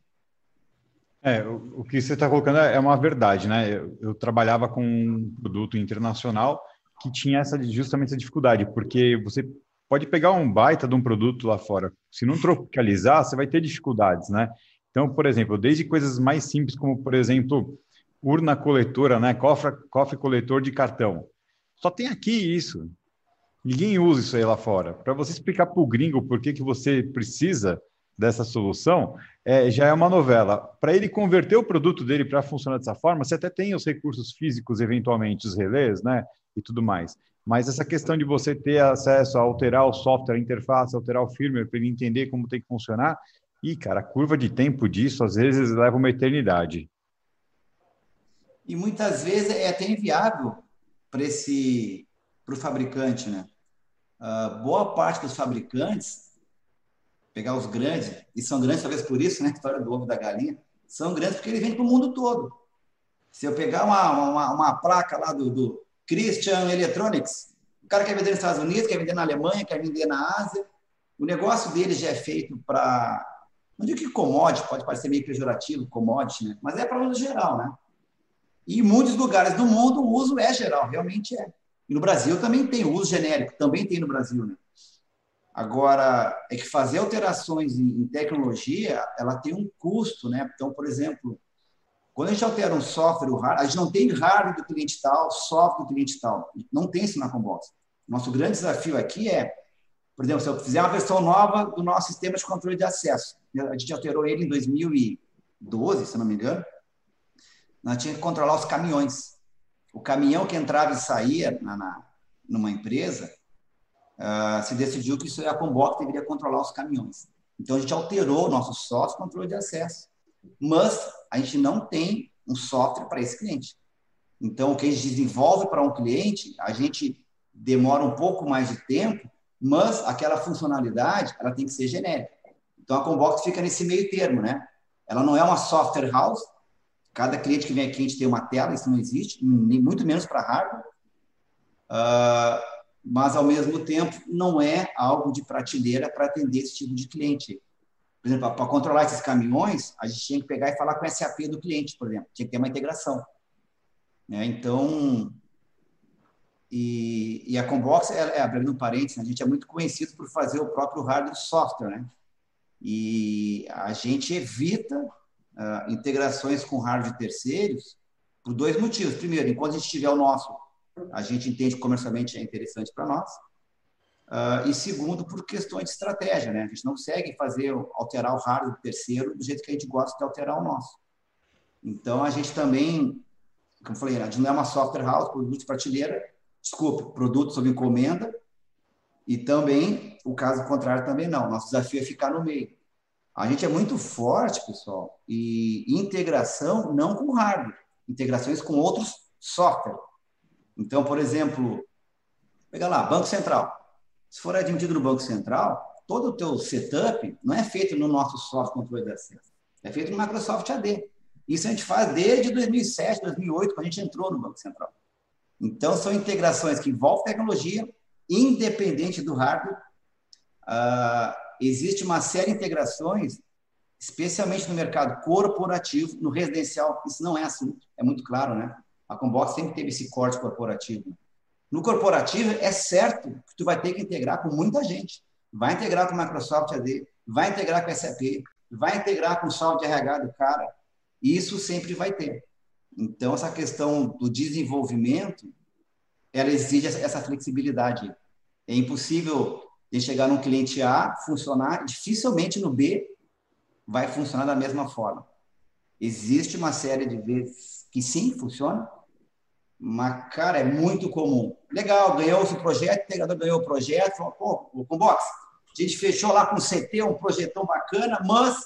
É, o, o que você está colocando é uma verdade, né? Eu, eu, trabalhava com um produto internacional que tinha essa justamente essa dificuldade, porque você pode pegar um baita de um produto lá fora, se não tropicalizar, você vai ter dificuldades, né? Então, por exemplo, desde coisas mais simples como, por exemplo, urna coletora, né? Cofre, cofre coletor de cartão. Só tem aqui isso. Ninguém usa isso aí lá fora. Para você explicar para o gringo por que, que você precisa, dessa solução, é, já é uma novela. Para ele converter o produto dele para funcionar dessa forma, você até tem os recursos físicos, eventualmente, os relés, né? E tudo mais. Mas essa questão de você ter acesso a alterar o software, a interface, alterar o firmware para ele entender como tem que funcionar, e, cara, a curva de tempo disso às vezes leva uma eternidade. E muitas vezes é até inviável para esse para o fabricante, né? Uh, boa parte dos fabricantes pegar os grandes, e são grandes talvez por isso, né? A história do ovo da galinha, são grandes porque eles vendem para o mundo todo. Se eu pegar uma, uma, uma placa lá do, do, Christian Electronics, o cara quer vender nos Estados Unidos, quer vender na Alemanha, quer vender na Ásia, o negócio dele já é feito para. Não digo que commodity, pode parecer meio pejorativo, commodity, né? mas é para uso geral, né? E em muitos lugares do mundo o uso é geral, realmente é. E no Brasil também tem o uso genérico, também tem no Brasil, né? Agora, é que fazer alterações em, tecnologia, ela tem um custo, né? Então, por exemplo, quando a gente altera um software, a gente não tem hardware do cliente tal, software do cliente tal. Não tem isso na Combox. Nosso grande desafio aqui é, por exemplo, se eu fizer uma versão nova do nosso sistema de controle de acesso, a gente alterou ele em 2012, se não me engano, nós tínhamos que controlar os caminhões. O caminhão que entrava e saía na, na numa empresa, uh, se decidiu que isso, a Combox deveria controlar os caminhões. Então, a gente alterou o nosso software controle de acesso. Mas a gente não tem um software para esse cliente. Então, o que a gente desenvolve para um cliente, a gente demora um pouco mais de tempo, mas aquela funcionalidade ela tem que ser genérica. Então, a Combox fica nesse meio termo, né? Ela não é uma software house. Cada cliente que vem aqui, a gente tem uma tela, isso não existe, nem muito menos para hardware. Uh, mas ao mesmo tempo não é algo de prateleira para atender esse tipo de cliente. Por exemplo, para controlar esses caminhões, a gente tinha que pegar e falar com o SAP do cliente, por exemplo, tinha que ter uma integração. Né? Então, e, e, a Combox, é, é, abrindo um parênteses, a gente é muito conhecido por fazer o próprio hardware e software, né? E a gente evita uh, integrações com hardware terceiros por dois motivos. Primeiro, enquanto a gente tiver o nosso a gente entende que comercialmente é interessante para nós. Uh, e segundo, por questões de estratégia, né? A gente não consegue fazer, alterar o hardware terceiro do jeito que a gente gosta de alterar o nosso. Então, a gente também, como falei, a gente não é uma software house, produto de prateleira, desculpa, produto sob encomenda, e também, o caso contrário também não. Nosso desafio é ficar no meio. A gente é muito forte, pessoal, e integração não com hardware, integrações com outros softwares. Então, por exemplo, pega lá, Banco Central. Se for admitido no Banco Central, todo o teu setup não é feito no nosso software controle de acesso. É feito no Microsoft AD. Isso a gente faz desde 2007, 2008, quando a gente entrou no Banco Central. Então, são integrações que envolvem tecnologia, independente do hardware. Uh, existe uma série de integrações, especialmente no mercado corporativo, no residencial. Isso não é assim, é muito claro, né? A Combox sempre teve esse corte corporativo. No corporativo, é certo que tu vai ter que integrar com muita gente. Vai integrar com o Microsoft AD, vai integrar com o SAP, vai integrar com o software de RH do cara. Isso sempre vai ter. Então, essa questão do desenvolvimento, ela exige essa flexibilidade. É impossível de chegar num cliente A, funcionar, dificilmente no B vai funcionar da mesma forma. Existe uma série de vezes que sim, funciona, mas, cara, é muito comum. Legal, ganhou o projeto, o integrador ganhou o projeto, falou, pô, o Combox, a gente fechou lá com o CT, um projetão bacana, mas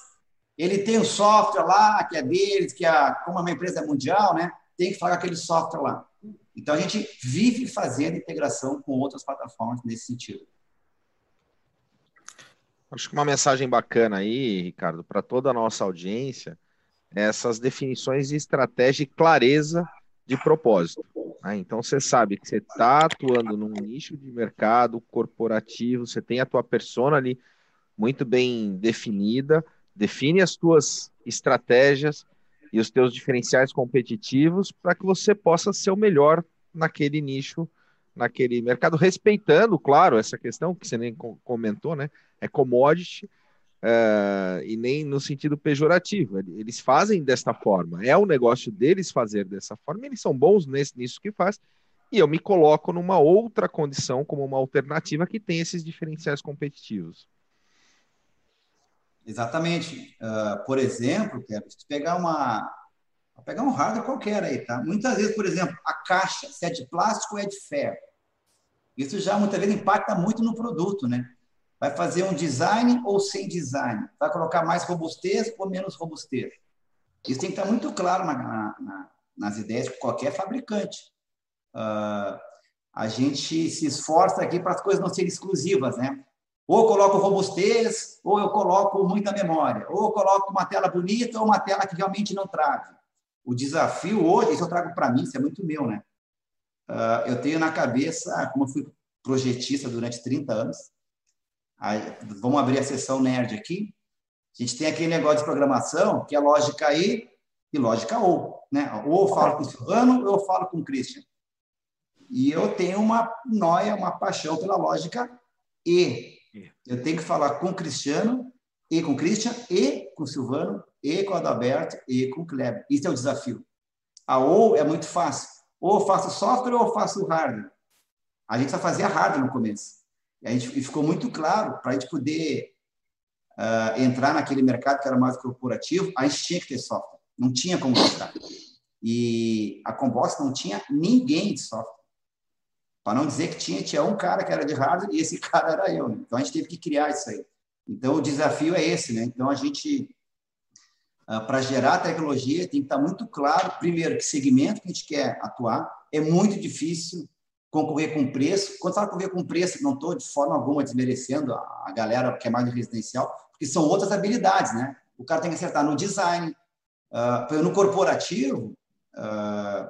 ele tem um software lá que é deles, que é, como é uma empresa mundial, né, tem que falar aquele software lá. Então, a gente vive fazendo integração com outras plataformas nesse sentido. Acho que uma mensagem bacana aí, Ricardo, para toda a nossa audiência, é essas definições de estratégia e clareza de propósito. Né? Então você sabe que você está atuando num nicho de mercado corporativo, você tem a tua persona ali muito bem definida, define as tuas estratégias e os teus diferenciais competitivos para que você possa ser o melhor naquele nicho, naquele mercado, respeitando, claro, essa questão que você nem comentou, né? É commodity, uh, e nem no sentido pejorativo. Eles fazem desta forma, é o negócio deles fazer dessa forma, eles são bons nesse, nisso que faz, e eu me coloco numa outra condição como uma alternativa que tem esses diferenciais competitivos. Exatamente. Uh, por exemplo, se pegar uma pegar um hardware qualquer aí, tá? Muitas vezes, por exemplo, a caixa, se é de plástico ou é de ferro. Isso já muitas vezes impacta muito no produto, né? Vai fazer um design ou sem design? Vai colocar mais robustez ou menos robustez? Isso tem que estar muito claro na, na, nas ideias de qualquer fabricante. Uh, a gente se esforça aqui para as coisas não serem exclusivas, né? Ou eu coloco robustez, ou eu coloco muita memória, ou eu coloco uma tela bonita ou uma tela que realmente não trave. O desafio hoje, isso eu trago para mim, isso é muito meu, né? Uh, eu tenho na cabeça, como eu fui projetista durante 30 anos, Aí, vamos abrir a sessão nerd aqui. A gente tem aquele negócio de programação que é lógica E e lógica ou. Né? Ou eu falo com o Silvano ou eu falo com o Christian. E eu tenho uma noia, uma paixão pela lógica E. Eu tenho que falar com o Cristiano, e com o Christian, e com o Silvano, e com o Adalberto, e com o Kleber. Isso é o desafio. A ou é muito fácil. Ou eu faço software ou eu faço hardware. A gente só fazia hardware no começo. A gente e ficou muito claro para a gente poder uh, entrar naquele mercado que era mais corporativo, a gente tinha que ter software. Não tinha como buscar. E a Combox não tinha ninguém de software. Para não dizer que tinha, tinha um cara que era de hardware e esse cara era eu. Né? Então a gente teve que criar isso aí. Então o desafio é esse, né? Então a gente Uh, para gerar tecnologia, tem que estar muito claro, primeiro, que segmento que a gente quer atuar. É muito difícil concorrer com preço. Quando fala concorrer com preço, não estou de forma alguma desmerecendo a galera que é mais de residencial, porque são outras habilidades, né? O cara tem que acertar no design, uh, no corporativo, uh,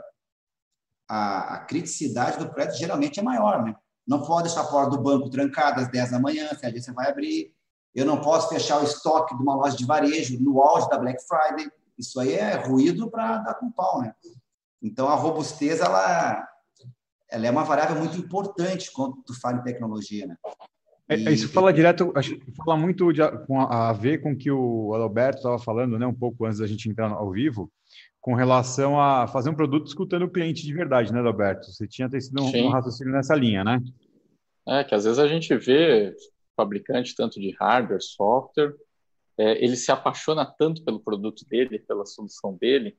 a, a, criticidade do projeto geralmente é maior, né? Não pode deixar a porta do banco trancada às 10 da manhã, se a agência vai abrir. Eu não posso fechar o estoque de uma loja de varejo no auge da Black Friday. Isso aí é ruído para dar com pau, né? Então, a robustez, ela, ela é uma variável muito importante quando tu fala em tecnologia, né? É, e... Isso fala direto, acho, fala muito de, com a, a, ver com o que o Alberto estava falando, né, um pouco antes da gente entrar ao vivo, com relação a fazer um produto escutando o cliente de verdade, né, Alberto? Você tinha sido um, um, raciocínio nessa linha, né? É, que às vezes a gente vê fabricante tanto de hardware, software, é, ele se apaixona tanto pelo produto dele, pela solução dele,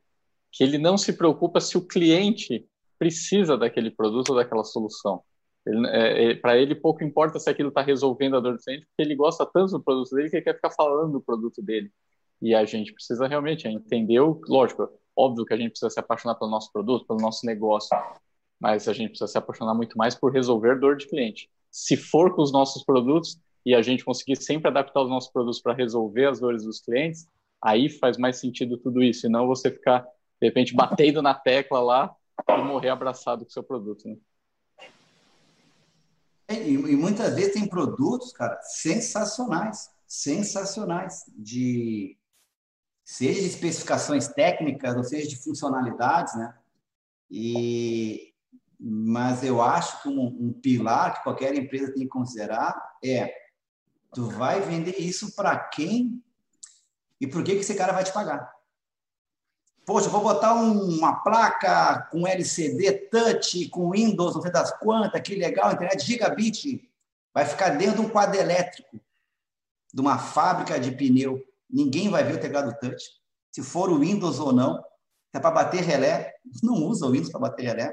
que ele não se preocupa se o cliente precisa daquele produto ou daquela solução. É, é, para ele, pouco importa se aquilo está resolvendo a dor do cliente, porque ele gosta tanto do produto dele que ele quer ficar falando do produto dele. E a gente precisa realmente entender, lógico, óbvio que a gente precisa se apaixonar pelo nosso produto, pelo nosso negócio, mas a gente precisa se apaixonar muito mais por resolver dor de cliente. Se for com os nossos produtos e a gente conseguir sempre adaptar os nossos produtos para resolver as dores dos clientes, aí faz mais sentido tudo isso, e não você ficar, de repente, batendo na tecla lá e morrer abraçado com o seu produto, né? É, e, e, muitas vezes tem produtos, cara, sensacionais, sensacionais, de seja de especificações técnicas ou seja de funcionalidades, né? E mas eu acho que um, um pilar que qualquer empresa tem que considerar é tu vai vender isso para quem e por que que esse cara vai te pagar? Poxa, vou botar uma placa com LCD touch, com Windows, não sei das quantas, que legal, internet gigabit. vai ficar dentro de um quadro elétrico de uma fábrica de pneu. Ninguém vai ver o teclado touch. Se for o Windows ou não, é para bater relé. Não usa o Windows para bater relé.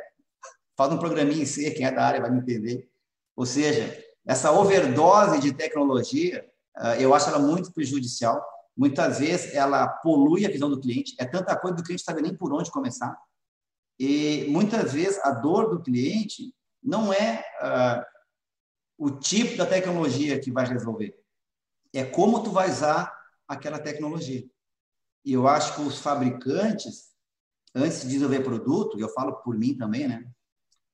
Faz um programinha em C, quem é da área vai me entender. Ou seja, essa overdose de tecnologia, ah, eu acho ela muito prejudicial. Muitas vezes ela polui a visão do cliente. É tanta coisa do cliente sabe nem por onde começar. E muitas vezes a dor do cliente não é uh, o tipo da tecnologia que vai resolver, é como tu vai usar aquela tecnologia. E eu acho que os fabricantes, antes de desenvolver produto, e eu falo por mim também, né?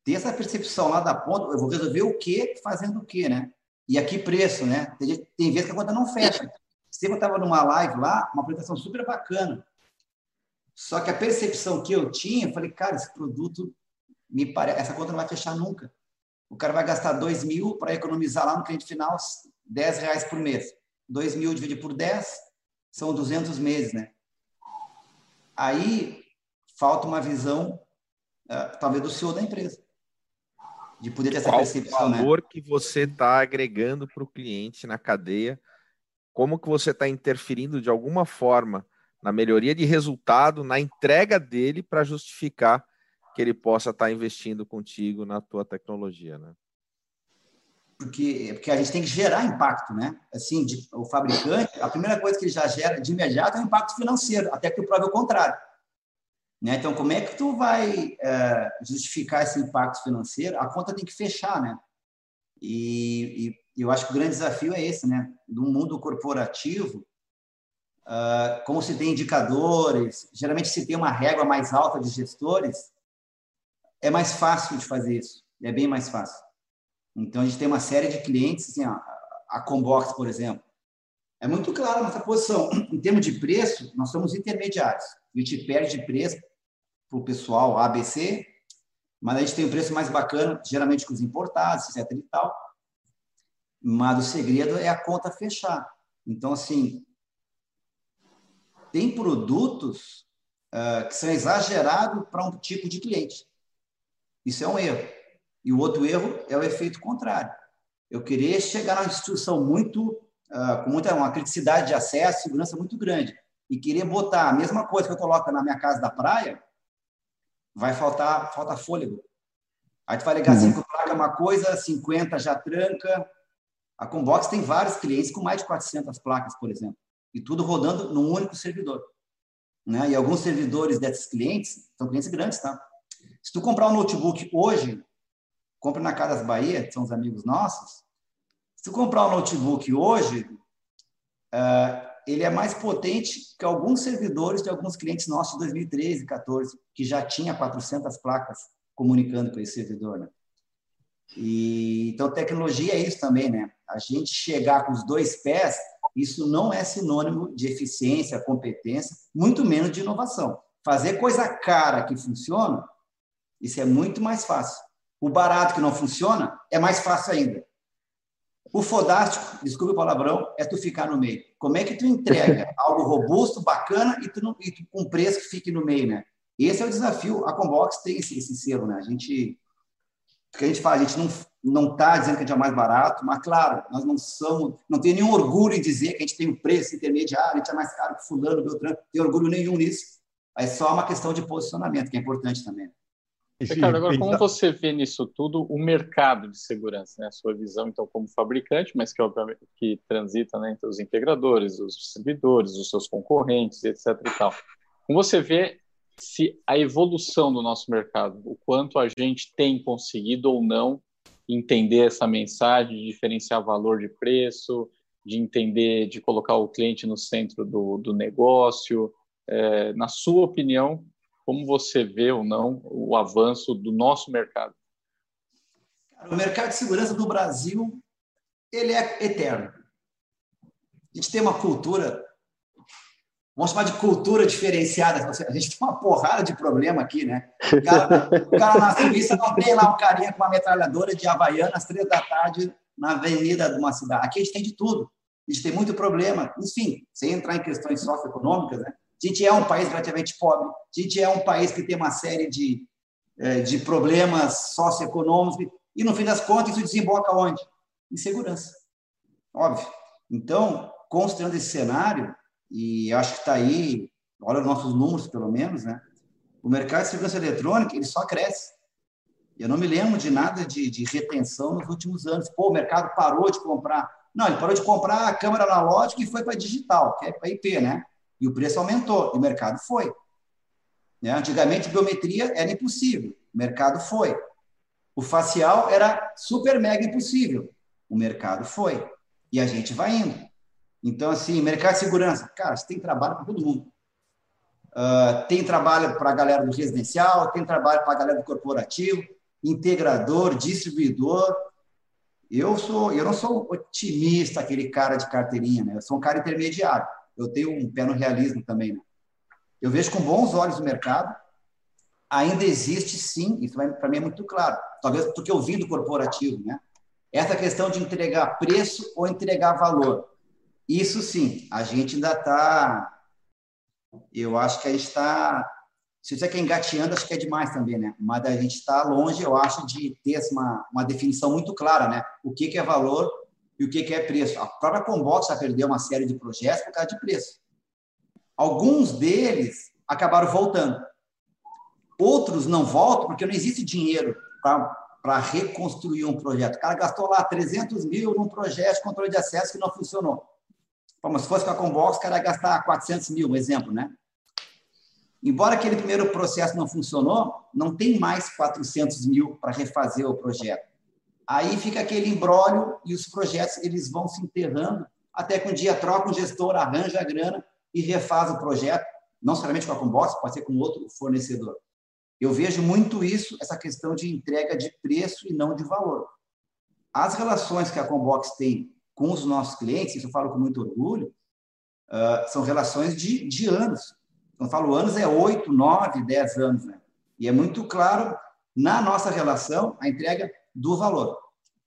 Ter essa percepção lá da ponta, eu vou resolver o que fazendo o que, né? E aqui preço, né? Tem, tem vezes que a conta não fecha. Sempre eu estava numa live lá, uma apresentação super bacana. Só que a percepção que eu tinha, eu falei, cara, esse produto me parece, essa conta não vai fechar nunca. O cara vai gastar 2 mil para economizar lá no cliente final 10 reais por mês. 2 mil dividido por 10 são 200 meses, né? Aí falta uma visão, uh, talvez, do CEO da empresa. De poder ter essa percepção, né? o valor né? que você está agregando para o cliente na cadeia, como que você está interferindo de alguma forma na melhoria de resultado, na entrega dele para justificar que ele possa estar tá investindo contigo na tua tecnologia, né? Porque, porque a gente tem que gerar impacto, né? Assim, de, o fabricante, a primeira coisa que ele já gera de imediato é o impacto financeiro, até que tu prove o contrário. Né? Então, como é que tu vai é, justificar esse impacto financeiro? A conta tem que fechar, né? E, e eu acho que o grande desafio é esse, né? No mundo corporativo, uh, como se tem indicadores, geralmente se tem uma régua mais alta de gestores, é mais fácil de fazer isso, é bem mais fácil. Então, a gente tem uma série de clientes, assim, a Combox, por exemplo, é muito claro a nossa posição. Em termos de preço, nós somos intermediários. A gente perde de preço para o pessoal ABC, mas a gente tem um preço mais bacana, geralmente com os importados, etc. e tal. Mas o segredo é a conta fechar. Então, assim, tem produtos uh, que são exagerados para um tipo de cliente. Isso é um erro. E o outro erro é o efeito contrário. Eu querer chegar na instituição muito uh, com muita uma criticidade de acesso, segurança muito grande, e querer botar a mesma coisa que eu coloco na minha casa da praia, vai faltar falta fôlego. Aí tu vai ligar uhum. cinco placas, uma coisa, 50 já tranca. A Combox tem vários clientes com mais de 400 placas, por exemplo, e tudo rodando num único servidor. Né? E alguns servidores desses clientes são clientes grandes, tá? Se tu comprar um notebook hoje, compra na Caras Bahia, que são os amigos nossos. Se tu comprar um notebook hoje, uh, ele é mais potente que alguns servidores de alguns clientes nossos de 2013, 2014, que já tinha 400 placas comunicando com esse servidor. Né? E, então, tecnologia é isso também, né? A gente chegar com os dois pés, isso não é sinônimo de eficiência, competência, muito menos de inovação. Fazer coisa cara que funciona isso é muito mais fácil. O barato que não funciona é mais fácil ainda. O fodástico, desculpe o palavrão, é tu ficar no meio. Como é que tu entrega algo robusto, bacana e tu, não, e tu com preço que fique no meio, né? Esse é o desafio. A Combox tem esse, esse selo, né? A gente, que a gente fala, a gente não não está dizendo que a gente é mais barato, mas claro, nós não somos, não tem nenhum orgulho em dizer que a gente tem um preço intermediário, a gente é mais caro que fulano, Beltrano, não tem orgulho nenhum nisso. É só uma questão de posicionamento, que é importante também. Ricardo, agora como você vê nisso tudo o mercado de segurança, né? A sua visão, então, como fabricante, mas que obviamente que transita né, entre os integradores, os servidores, os seus concorrentes, etc. e tal. Como você vê se a evolução do nosso mercado, o quanto a gente tem conseguido ou não entender essa mensagem, de diferenciar valor de preço, de entender, de colocar o cliente no centro do, do negócio. É, na sua opinião, como você vê ou não o avanço do nosso mercado? O mercado de segurança do Brasil ele é eterno. A gente tem uma cultura, vamos chamar de cultura diferenciada. A gente tem uma porrada de problema aqui, né? O cara, o cara na Suíça não tem lá um carinha com uma metralhadora de Havaiana às três da tarde na avenida de uma cidade. Aqui a gente tem de tudo. A gente tem muito problema. Enfim, sem entrar em questões socioeconômicas, né? A gente é um país relativamente pobre, a gente é um país que tem uma série de, é, de problemas socioeconômicos, e no fim das contas isso desemboca onde? insegurança. Óbvio. Então, considerando esse cenário, e acho que está aí, olha os nossos números, pelo menos, né? O mercado de segurança eletrônica, ele só cresce. Eu não me lembro de nada de, de retenção nos últimos anos. Pô, o mercado parou de comprar. Não, ele parou de comprar a câmera analógica e foi para digital, que é para IP, né? E o preço aumentou, e o mercado foi. Né? Antigamente, biometria era impossível, o mercado foi. O facial era super mega impossível, o mercado foi. E a gente vai indo. Então, assim, mercado de segurança, cara, você tem trabalho para todo mundo. Uh, tem trabalho para a galera do residencial, tem trabalho para a galera do corporativo, integrador, distribuidor. Eu sou, eu não sou otimista, aquele cara de carteirinha, né? Eu sou um cara intermediário. Eu tenho um pé no realismo também. Né? Eu vejo com bons olhos o mercado. Ainda existe, sim, isso para mim é muito claro. Talvez porque eu vim do corporativo, né? Essa questão de entregar preço ou entregar valor. Isso sim, a gente ainda está. Eu acho que a gente está. Se você quer engateando, acho que é demais também, né? Mas a gente está longe, eu acho, de ter uma, uma definição muito clara, né? O que, que é valor e o que, é preço. A própria Combox já perdeu uma série de projetos por causa de preço. Alguns deles acabaram voltando. Outros não voltam porque não existe dinheiro para reconstruir um projeto. O cara gastou lá 300 mil num projeto de controle de acesso que não funcionou. Como se fosse com a Combox, o cara ia gastar 400 mil, um exemplo, né? Embora aquele primeiro processo não funcionou, não tem mais 400 mil para refazer o projeto. Aí fica aquele embrólio e os projetos eles vão se enterrando até que um dia troca um gestor, arranja a grana e refaz o projeto, não somente com a Combox, pode ser com outro fornecedor. Eu vejo muito isso, essa questão de entrega de preço e não de valor. As relações que a Combox tem com os nossos clientes, isso eu falo com muito orgulho, uh, são relações de, de anos. Quando eu falo anos, é oito, nove, dez anos. Né? E é muito claro, na nossa relação, a entrega do valor.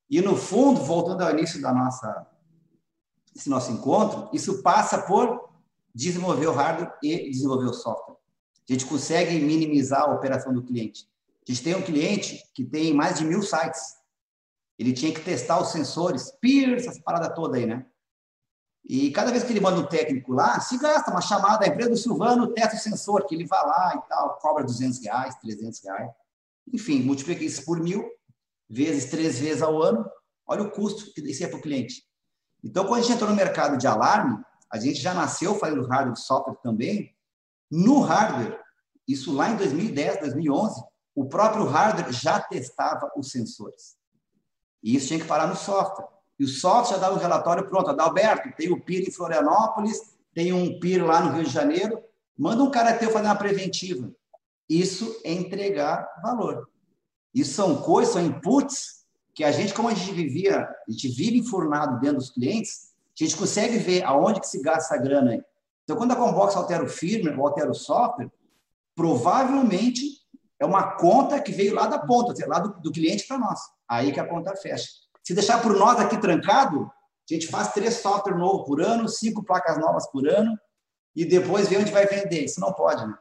E, no fundo, voltando ao início da nossa esse nosso encontro, isso passa por desenvolver o hardware e desenvolver o software. A gente consegue minimizar a operação do cliente. A gente tem um cliente que tem mais de mil sites. Ele tinha que testar os sensores, PIR, essas paradas todas aí, né? E cada vez que ele manda um técnico lá, se gasta uma chamada, a empresa do Silvano testa o sensor, que ele vai lá e tal, cobra 200 reais, 300 reais. Enfim, multiplica isso por mil, vezes três vezes ao ano, olha o custo que isso é para o cliente. Então, quando a gente entrou no mercado de alarme, a gente já nasceu fazendo hardware e software também. No hardware, isso lá em 2010, 2011, o próprio hardware já testava os sensores. E isso tinha que parar no software. E o software já dava um relatório pronto. Adalberto, tem o PIR em Florianópolis, tem um PIR lá no Rio de Janeiro. Manda um cara teu fazer uma preventiva. Isso é entregar valor. Isso são coisas, são inputs que a gente, como a gente vivia, a gente vive enfurnado dentro dos clientes, a gente consegue ver aonde que se gasta essa grana aí. Então, quando a Combox altera o firmware ou altera o software, provavelmente é uma conta que veio lá da ponta, lá do, do cliente para nós. Aí que a conta fecha. Se deixar por nós aqui trancado, a gente faz três softwares novos por ano, cinco placas novas por ano, e depois vê onde vai vender. Isso não pode, né?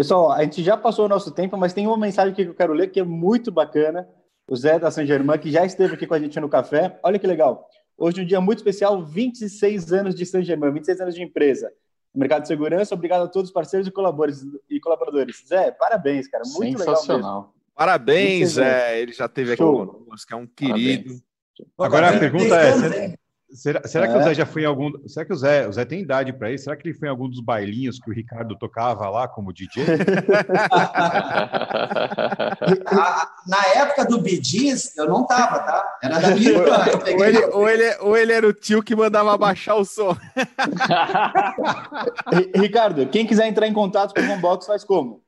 Pessoal, a gente já passou o nosso tempo, mas tem uma mensagem aqui que eu quero ler que é muito bacana. O Zé da Saint Germain, que já esteve aqui com a gente no café. Olha que legal. Hoje é um dia muito especial, 26 anos de Saint Germain, 26 anos de empresa. Mercado de segurança, obrigado a todos os parceiros e colaboradores. E colaboradores. Zé, parabéns, cara. Muito Sensacional. legal. Parabéns, Zé. Ele já esteve aqui conosco, é um querido. Parabéns. Agora a pergunta é: Será, será que o Zé já foi em algum. Será que o Zé, o Zé tem idade para isso? Será que ele foi em algum dos bailinhos que o Ricardo tocava lá como DJ? Na época do Bidis, eu não tava, tá? Era da minha ou, ou, ele, ou, ele, ou ele era o tio que mandava baixar o som. Ricardo, quem quiser entrar em contato com o Combox faz como?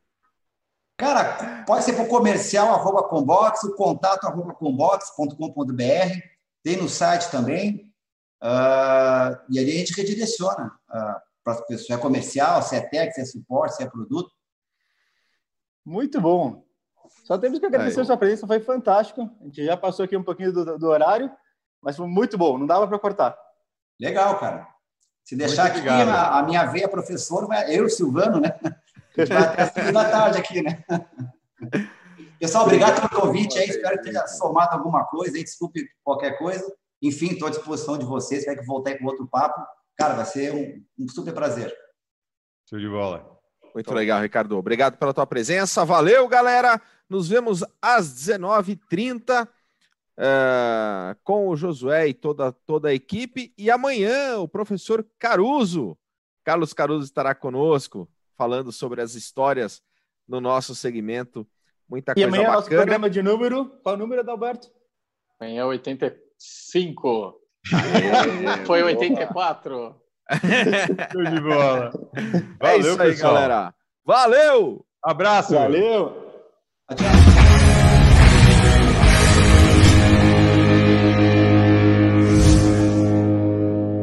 Cara, pode ser para o comercial, arroba Combox, o contato, arroba combox.com.br. Tem no site também. Uh, e ali a gente redireciona uh, para as pessoas, se é comercial, se é técnico, se é suporte, se é produto. Muito bom. Só temos que agradecer a sua presença, foi fantástico. A gente já passou aqui um pouquinho do, do horário, mas foi muito bom, não dava para cortar. Legal, cara. Se deixar aqui a, a, minha veia professor, eu, Silvano, né? A gente vai até as da tarde aqui, né? Pessoal, obrigado pelo convite aí. Espero que tenha somado alguma coisa aí. Desculpe qualquer coisa. Enfim, estou à disposição de vocês. Se tiver que voltar com outro papo, cara, vai ser um, um super prazer. Show de bola. Muito legal, Ricardo. Obrigado pela tua presença. Valeu, galera. Nos vemos às 19h30 uh, eh, com o Josué e toda, toda a equipe. E amanhã o professor Caruso, Carlos Caruso, estará conosco falando sobre as histórias no nosso segmento. Muita e coisa amanhã bacana. nosso programa de número. Qual é o número, Adalberto? Amanhã é 85. Foi 84. Show de bola. Valeu, é isso aí, pessoal. galera. Valeu! Abraço. Valeu. Adiós.